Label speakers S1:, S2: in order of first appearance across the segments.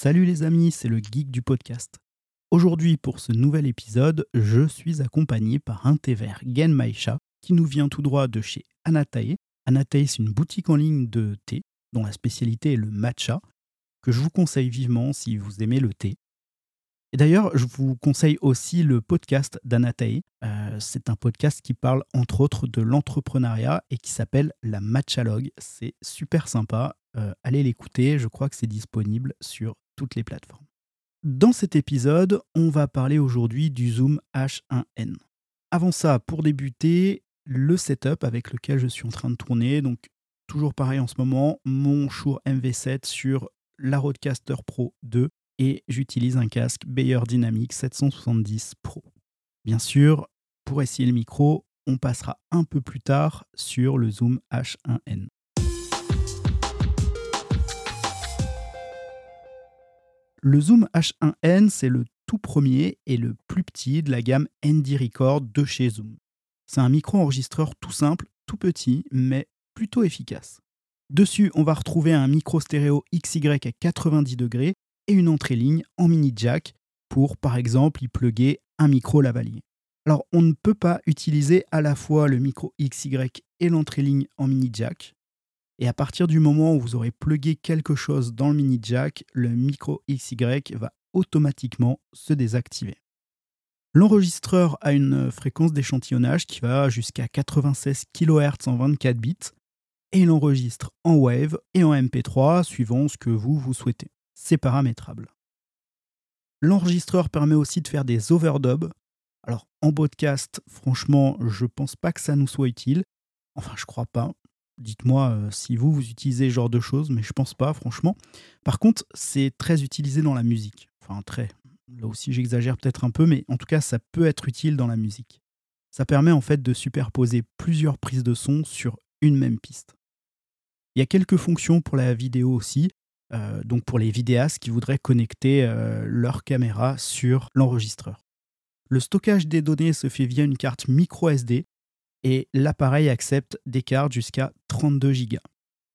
S1: Salut les amis, c'est le geek du podcast. Aujourd'hui, pour ce nouvel épisode, je suis accompagné par un thé vert Genmaisha qui nous vient tout droit de chez Anatae. Anatae, c'est une boutique en ligne de thé dont la spécialité est le matcha, que je vous conseille vivement si vous aimez le thé. Et d'ailleurs, je vous conseille aussi le podcast d'Anatae. Euh, c'est un podcast qui parle entre autres de l'entrepreneuriat et qui s'appelle La Matchalogue. C'est super sympa. Euh, allez l'écouter, je crois que c'est disponible sur les plateformes. Dans cet épisode, on va parler aujourd'hui du Zoom H1N. Avant ça, pour débuter, le setup avec lequel je suis en train de tourner. Donc, toujours pareil en ce moment, mon Shure MV7 sur la Rodecaster Pro 2 et j'utilise un casque Bayer Dynamic 770 Pro. Bien sûr, pour essayer le micro, on passera un peu plus tard sur le Zoom H1N. Le Zoom H1N, c'est le tout premier et le plus petit de la gamme ND Record de chez Zoom. C'est un micro-enregistreur tout simple, tout petit, mais plutôt efficace. Dessus, on va retrouver un micro stéréo XY à 90 degrés et une entrée ligne en mini jack pour, par exemple, y plugger un micro lavalier. Alors, on ne peut pas utiliser à la fois le micro XY et l'entrée ligne en mini jack. Et à partir du moment où vous aurez plugué quelque chose dans le mini jack, le micro XY va automatiquement se désactiver. L'enregistreur a une fréquence d'échantillonnage qui va jusqu'à 96 kHz en 24 bits et il enregistre en Wave et en MP3 suivant ce que vous vous souhaitez c'est paramétrable. L'enregistreur permet aussi de faire des overdubs. Alors en podcast, franchement, je pense pas que ça nous soit utile. Enfin, je crois pas. Dites-moi euh, si vous, vous utilisez ce genre de choses, mais je pense pas, franchement. Par contre, c'est très utilisé dans la musique. Enfin, très. Là aussi, j'exagère peut-être un peu, mais en tout cas, ça peut être utile dans la musique. Ça permet en fait de superposer plusieurs prises de son sur une même piste. Il y a quelques fonctions pour la vidéo aussi, euh, donc pour les vidéastes qui voudraient connecter euh, leur caméra sur l'enregistreur. Le stockage des données se fait via une carte micro SD et l'appareil accepte des cartes jusqu'à 32 Go.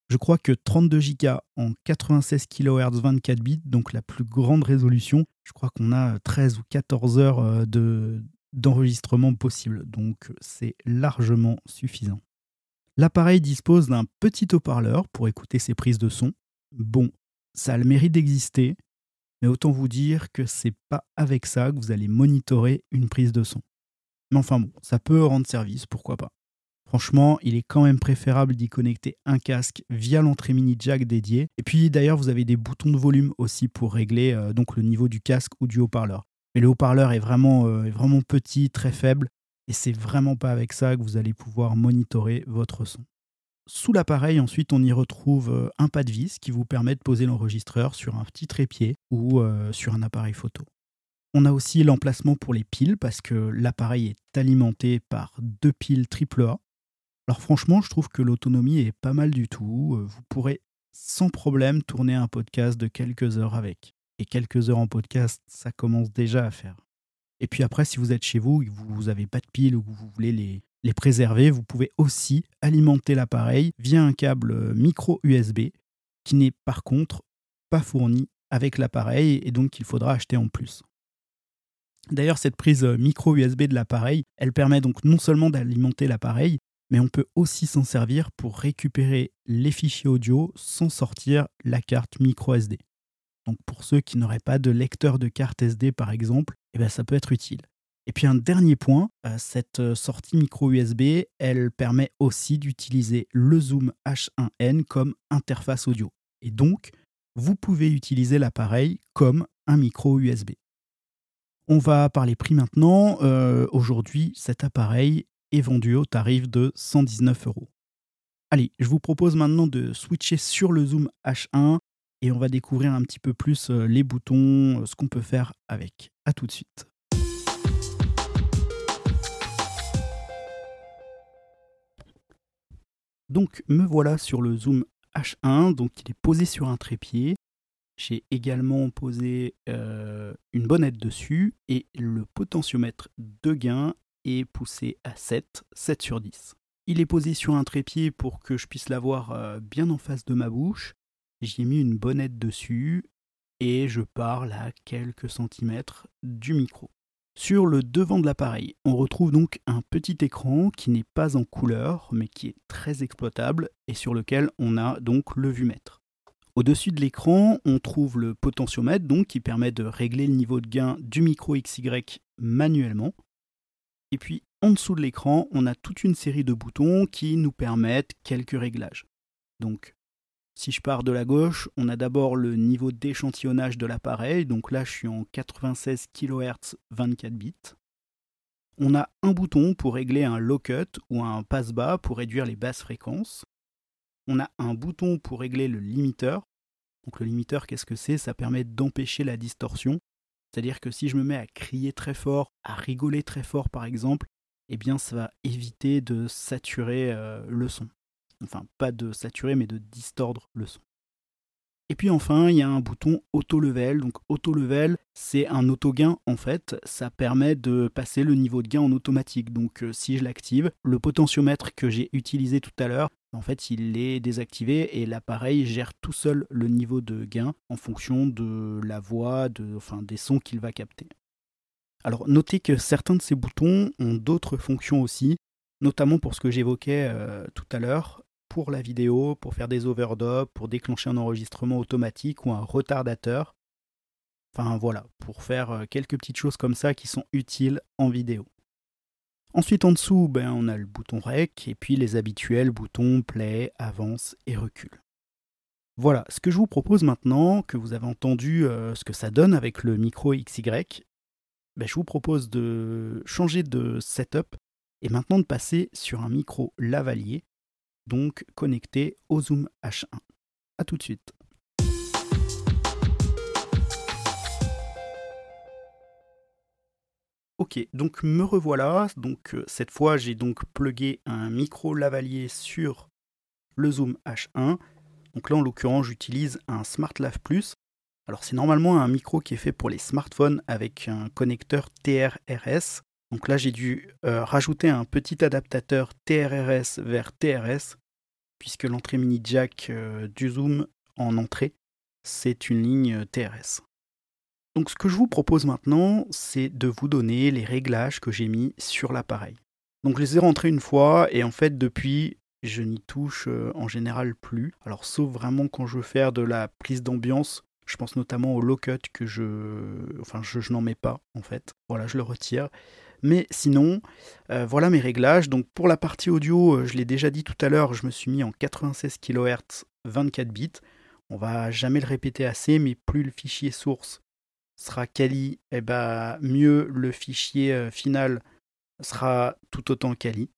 S1: Je crois que 32 Go en 96 kHz 24 bits, donc la plus grande résolution, je crois qu'on a 13 ou 14 heures euh, de, d'enregistrement possible, donc c'est largement suffisant. L'appareil dispose d'un petit haut-parleur pour écouter ses prises de son. Bon, ça a le mérite d'exister, mais autant vous dire que c'est pas avec ça que vous allez monitorer une prise de son. Mais enfin bon, ça peut rendre service, pourquoi pas. Franchement, il est quand même préférable d'y connecter un casque via l'entrée mini jack dédiée. Et puis d'ailleurs, vous avez des boutons de volume aussi pour régler euh, donc le niveau du casque ou du haut-parleur. Mais le haut-parleur est vraiment, euh, est vraiment petit, très faible, et c'est vraiment pas avec ça que vous allez pouvoir monitorer votre son. Sous l'appareil, ensuite, on y retrouve euh, un pas de vis qui vous permet de poser l'enregistreur sur un petit trépied ou sur un appareil photo. On a aussi l'emplacement pour les piles parce que l'appareil est alimenté par deux piles AAA. Alors franchement, je trouve que l'autonomie est pas mal du tout. Euh, vous pourrez sans problème tourner un podcast de quelques heures avec. Et quelques heures en podcast, ça commence déjà à faire. Et puis après, si vous êtes chez vous et que vous n'avez pas de piles ou que vous voulez les, les préserver, vous pouvez aussi alimenter l'appareil via un câble micro USB qui n'est par contre pas fourni avec l'appareil et donc qu'il faudra acheter en plus. D'ailleurs, cette prise micro USB de l'appareil, elle permet donc non seulement d'alimenter l'appareil, mais on peut aussi s'en servir pour récupérer les fichiers audio sans sortir la carte micro SD. Donc pour ceux qui n'auraient pas de lecteur de carte SD par exemple, eh ben ça peut être utile. Et puis un dernier point, euh, cette euh, sortie micro USB, elle permet aussi d'utiliser le Zoom H1N comme interface audio. Et donc, vous pouvez utiliser l'appareil comme un micro USB. On va parler prix maintenant. Euh, aujourd'hui, cet appareil est vendu au tarif de 119 euros. Allez, je vous propose maintenant de switcher sur le Zoom H1 et on va découvrir un petit peu plus les boutons, ce qu'on peut faire avec. A tout de suite. Donc me voilà sur le zoom H1, donc il est posé sur un trépied. J'ai également posé euh, une bonnette dessus et le potentiomètre de gain est poussé à 7, 7 sur 10. Il est posé sur un trépied pour que je puisse l'avoir euh, bien en face de ma bouche. J'y ai mis une bonnette dessus et je parle à quelques centimètres du micro. Sur le devant de l'appareil, on retrouve donc un petit écran qui n'est pas en couleur mais qui est très exploitable et sur lequel on a donc le vumètre. Au-dessus de l'écran, on trouve le potentiomètre donc qui permet de régler le niveau de gain du micro XY manuellement. Et puis en dessous de l'écran, on a toute une série de boutons qui nous permettent quelques réglages. Donc si je pars de la gauche, on a d'abord le niveau d'échantillonnage de l'appareil, donc là je suis en 96 kHz 24 bits. On a un bouton pour régler un low cut ou un passe-bas pour réduire les basses fréquences. On a un bouton pour régler le limiteur. Donc le limiteur, qu'est-ce que c'est? Ça permet d'empêcher la distorsion. C'est-à-dire que si je me mets à crier très fort, à rigoler très fort par exemple, eh bien ça va éviter de saturer euh, le son enfin pas de saturer mais de distordre le son. Et puis enfin, il y a un bouton auto level. Donc auto level, c'est un auto gain en fait. Ça permet de passer le niveau de gain en automatique. Donc euh, si je l'active, le potentiomètre que j'ai utilisé tout à l'heure, en fait, il est désactivé et l'appareil gère tout seul le niveau de gain en fonction de la voix, de, enfin des sons qu'il va capter. Alors notez que certains de ces boutons ont d'autres fonctions aussi, notamment pour ce que j'évoquais euh, tout à l'heure, pour la vidéo, pour faire des overdubs, pour déclencher un enregistrement automatique ou un retardateur. Enfin voilà, pour faire euh, quelques petites choses comme ça qui sont utiles en vidéo. Ensuite en dessous, ben, on a le bouton REC et puis les habituels boutons play, avance et recul. Voilà, ce que je vous propose maintenant, que vous avez entendu euh, ce que ça donne avec le micro XY, ben, je vous propose de changer de setup et maintenant de passer sur un micro lavalier donc connecté au Zoom H1. A tout de suite. Ok, donc me revoilà. Donc euh, cette fois, j'ai donc plugué un micro lavalier sur le Zoom H1. Donc là, en l'occurrence, j'utilise un SmartLav Plus. Alors c'est normalement un micro qui est fait pour les smartphones avec un connecteur TRRS. Donc là, j'ai dû euh, rajouter un petit adaptateur TRRS vers TRS, puisque l'entrée mini jack euh, du Zoom en entrée, c'est une ligne euh, TRS. Donc ce que je vous propose maintenant, c'est de vous donner les réglages que j'ai mis sur l'appareil. Donc je les ai rentrés une fois et en fait depuis je n'y touche en général plus. Alors sauf vraiment quand je veux faire de la prise d'ambiance, je pense notamment au low cut que je enfin je n'en mets pas en fait. Voilà, je le retire. Mais sinon, euh, voilà mes réglages. Donc pour la partie audio, euh, je l'ai déjà dit tout à l'heure, je me suis mis en 96 kHz 24 bits. On va jamais le répéter assez, mais plus le fichier source sera quali, et eh ben, mieux le fichier euh, final sera tout autant quali,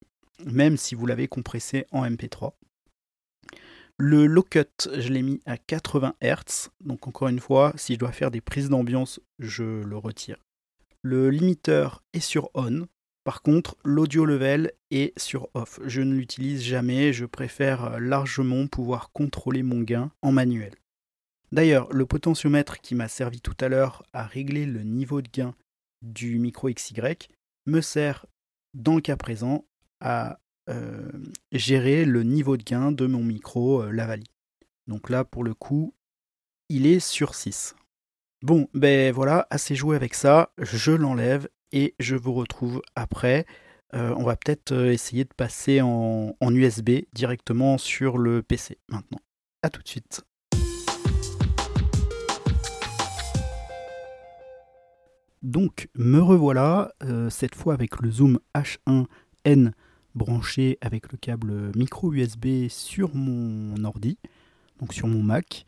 S1: même si vous l'avez compressé en MP3. Le low cut, je l'ai mis à 80 Hz. Donc encore une fois, si je dois faire des prises d'ambiance, je le retire. Le limiteur est sur on. Par contre, l'audio level est sur off. Je ne l'utilise jamais, je préfère largement pouvoir contrôler mon gain en manuel. D'ailleurs, le potentiomètre qui m'a servi tout à l'heure à régler le niveau de gain du micro XY me sert dans le cas présent à euh, gérer le niveau de gain de mon micro euh, Lavali. Donc là, pour le coup, il est sur 6. Bon, ben voilà, assez joué avec ça, je l'enlève et je vous retrouve après. Euh, on va peut-être euh, essayer de passer en, USB directement sur le PC maintenant. A tout de suite. Donc, me revoilà, euh, cette fois avec le zoom H1N branché avec le câble micro USB sur mon ordi, donc sur mon Mac.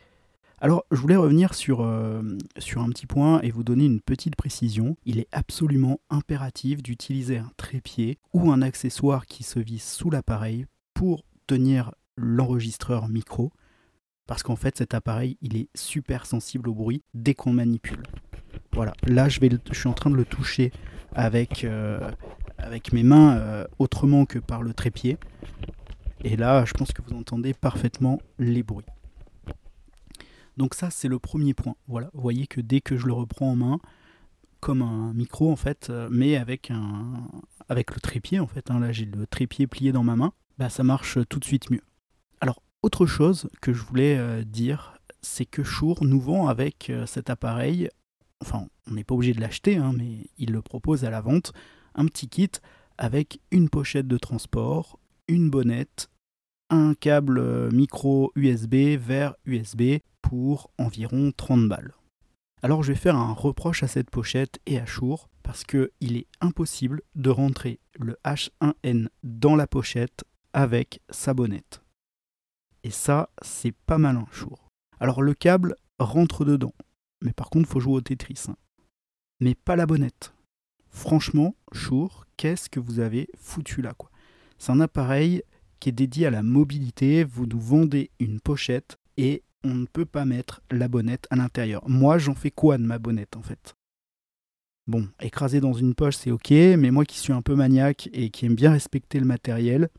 S1: Alors, je voulais revenir sur, euh, sur un petit point et vous donner une petite précision. Il est absolument impératif d'utiliser un trépied ou un accessoire qui se visse sous l'appareil pour tenir l'enregistreur micro. Parce qu'en fait, cet appareil, il est super sensible au bruit dès qu'on manipule. Voilà, là, je, suis en train de le toucher avec, euh, mes mains euh, autrement que par le trépied. Et là, je pense que vous entendez parfaitement les bruits. Donc ça, c'est le premier point. Voilà, vous voyez que dès que je le reprends en main, comme un micro en fait, euh, mais avec un avec le trépied en fait. Hein, là, j'ai le trépied plié dans ma main. Bah, ça marche tout de suite mieux. Alors, autre chose que je voulais euh, dire, c'est que Shure nous vend avec euh, cet appareil, enfin on n'est pas obligé de l'acheter, hein, mais il le propose à la vente, un petit kit avec une pochette de transport, une bonnette, un câble euh, micro USB vers USB pour environ 30 balles. Alors je vais faire un reproche à cette pochette et à Shure parce qu'il est impossible de rentrer le H1N dans la pochette avec sa bonnette. Et ça, c'est pas malin, Shure. Alors le câble rentre dedans, mais par contre, faut jouer au Tetris. Hein. Mais pas la bonnette. Franchement, Shure, qu'est-ce que vous avez foutu là quoi? C'est un appareil qui est dédié à la mobilité. Vous nous vendez une pochette et on ne peut pas mettre la bonnette à l'intérieur. Moi, j'en fais quoi de ma bonnette en fait? Bon, écraser dans une poche, c'est ok, mais moi qui suis un peu maniaque et qui aime bien respecter le matériel,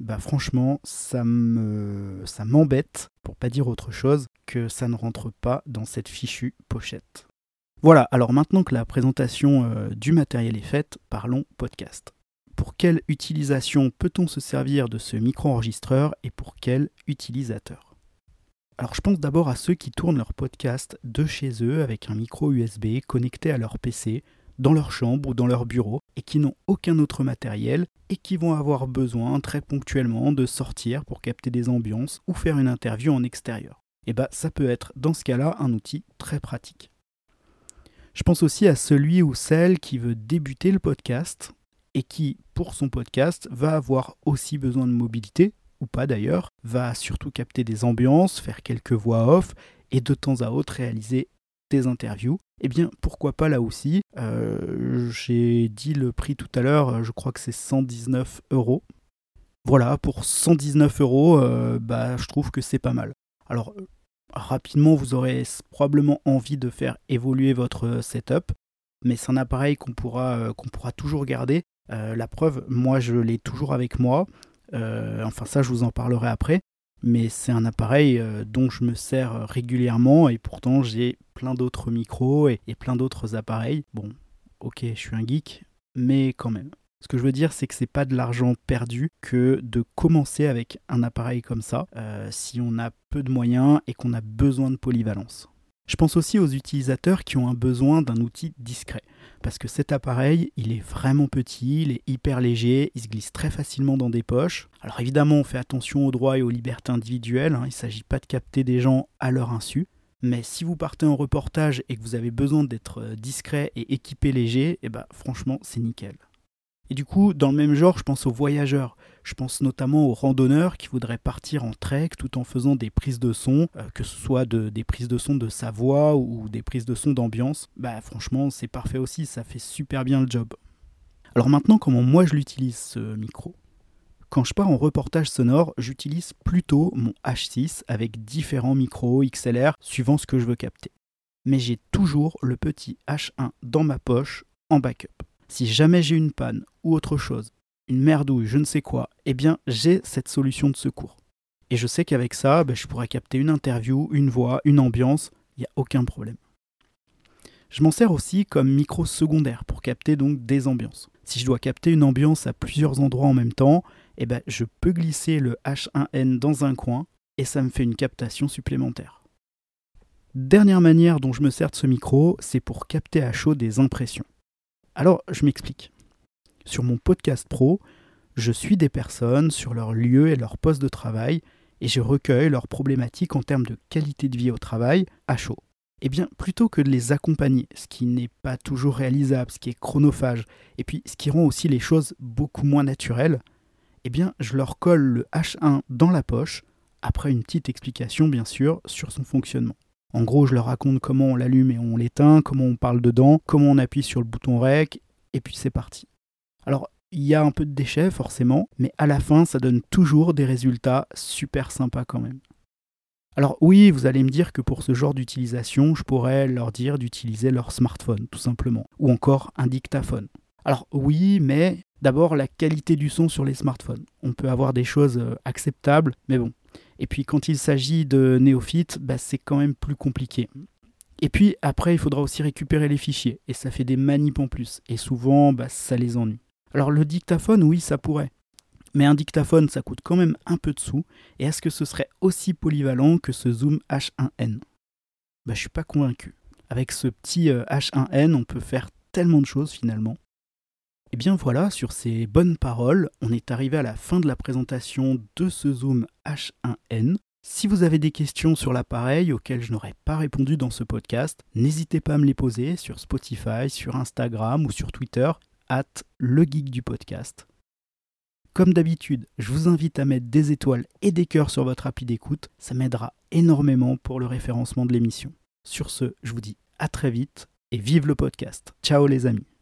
S1: bah franchement, ça me ça m'embête, pour pas dire autre chose, que ça ne rentre pas dans cette fichue pochette. Voilà, alors maintenant que la présentation euh, du matériel est faite, parlons podcast. Pour quelle utilisation peut-on se servir de ce micro-enregistreur et pour quel utilisateur? Alors je pense d'abord à ceux qui tournent leur podcast de chez eux avec un micro USB connecté à leur PC, dans leur chambre ou dans leur bureau, et qui n'ont aucun autre matériel, et qui vont avoir besoin très ponctuellement de sortir pour capter des ambiances ou faire une interview en extérieur. Et bah ça peut être dans ce cas-là un outil très pratique. Je pense aussi à celui ou celle qui veut débuter le podcast et qui, pour son podcast, va avoir aussi besoin de mobilité, ou pas d'ailleurs, va surtout capter des ambiances, faire quelques voix off et de temps à autre réaliser des interviews. Eh bien, pourquoi pas là aussi? Euh, J'ai dit le prix tout à l'heure, je crois que c'est 119 euros. Voilà, pour 119 euros, euh, bah, je trouve que c'est pas mal. Alors, rapidement, vous aurez probablement envie de faire évoluer votre setup, mais c'est un appareil qu'on pourra, euh, qu'on pourra toujours garder. la preuve, moi, je l'ai toujours avec moi. Euh, enfin ça, je vous en parlerai après. Mais c'est un appareil euh, dont je me sers régulièrement et pourtant j'ai plein d'autres micros et, plein d'autres appareils. Bon, ok, je suis un geek, mais quand même. Ce que je veux dire, c'est que c'est pas de l'argent perdu que de commencer avec un appareil comme ça, euh, si on a peu de moyens et qu'on a besoin de polyvalence. Je pense aussi aux utilisateurs qui ont un besoin d'un outil discret parce que cet appareil, il est vraiment petit, il est hyper léger, il se glisse très facilement dans des poches. Alors évidemment, on fait attention aux droits et aux libertés individuelles, hein, il ne s'agit pas de capter des gens à leur insu. Mais si vous partez en reportage et que vous avez besoin d'être euh, discret et équipé léger, eh ben, franchement, c'est nickel. Et du coup, dans le même genre, je pense aux voyageurs. Je pense notamment aux randonneurs qui voudraient partir en trek tout en faisant des prises de son, euh, que ce soit des prises de son de sa voix ou des prises de son d'ambiance. Bah franchement, c'est parfait aussi, ça fait super bien le job. Alors maintenant, comment moi je l'utilise ce micro? Quand je pars en reportage sonore, j'utilise plutôt mon H6 avec différents micros XLR suivant ce que je veux capter. Mais j'ai toujours le petit H1 dans ma poche en backup. Si jamais j'ai une panne ou autre chose, une merdouille, je ne sais quoi, eh bien j'ai cette solution de secours. Et je sais qu'avec ça, ben, je pourrais capter une interview, une voix, une ambiance, il n'y a aucun problème. Je m'en sers aussi comme micro secondaire pour capter donc des ambiances. Si je dois capter une ambiance à plusieurs endroits en même temps, eh ben, je peux glisser le H1N dans un coin et ça me fait une captation supplémentaire. Dernière manière dont je me sers de ce micro, c'est pour capter à chaud des impressions. Alors, je m'explique. Sur mon podcast pro, je suis des personnes sur leur lieu et leur poste de travail et je recueille leurs problématiques en termes de qualité de vie au travail à chaud. Eh bien, plutôt que de les accompagner, ce qui n'est pas toujours réalisable, ce qui est chronophage, et puis ce qui rend aussi les choses beaucoup moins naturelles, eh bien, je leur colle le H1 dans la poche, après une petite explication bien sûr sur son fonctionnement. En gros, je leur raconte comment on l'allume et on l'éteint, comment on parle dedans, comment on appuie sur le bouton REC, et puis c'est parti. Alors, il y a un peu de déchets forcément, mais à la fin, ça donne toujours des résultats super sympas quand même. Alors oui, vous allez me dire que pour ce genre d'utilisation, je pourrais leur dire d'utiliser leur smartphone, tout simplement, ou encore un dictaphone. Alors oui, mais d'abord la qualité du son sur les smartphones. On peut avoir des choses euh, acceptables, mais bon, et puis quand il s'agit de néophytes, bah, c'est quand même plus compliqué. Et puis après, il faudra aussi récupérer les fichiers, et ça fait des manips en plus, et souvent, bah, ça les ennuie. Alors le dictaphone, oui, ça pourrait. Mais un dictaphone, ça coûte quand même un peu de sous. Et est-ce que ce serait aussi polyvalent que ce Zoom H1N Bah, je suis pas convaincu. Avec ce petit H1N, on peut faire tellement de choses finalement. Et bien voilà, sur ces bonnes paroles, on est arrivé à la fin de la présentation de ce Zoom H1N. Si vous avez des questions sur l'appareil auxquelles je n'aurais pas répondu dans ce podcast, n'hésitez pas à me les poser sur Spotify, sur Instagram ou sur Twitter, at le geek du podcast. Comme d'habitude, je vous invite à mettre des étoiles et des cœurs sur votre appli d'écoute, ça m'aidera énormément pour le référencement de l'émission. Sur ce, je vous dis à très vite et vive le podcast. Ciao les amis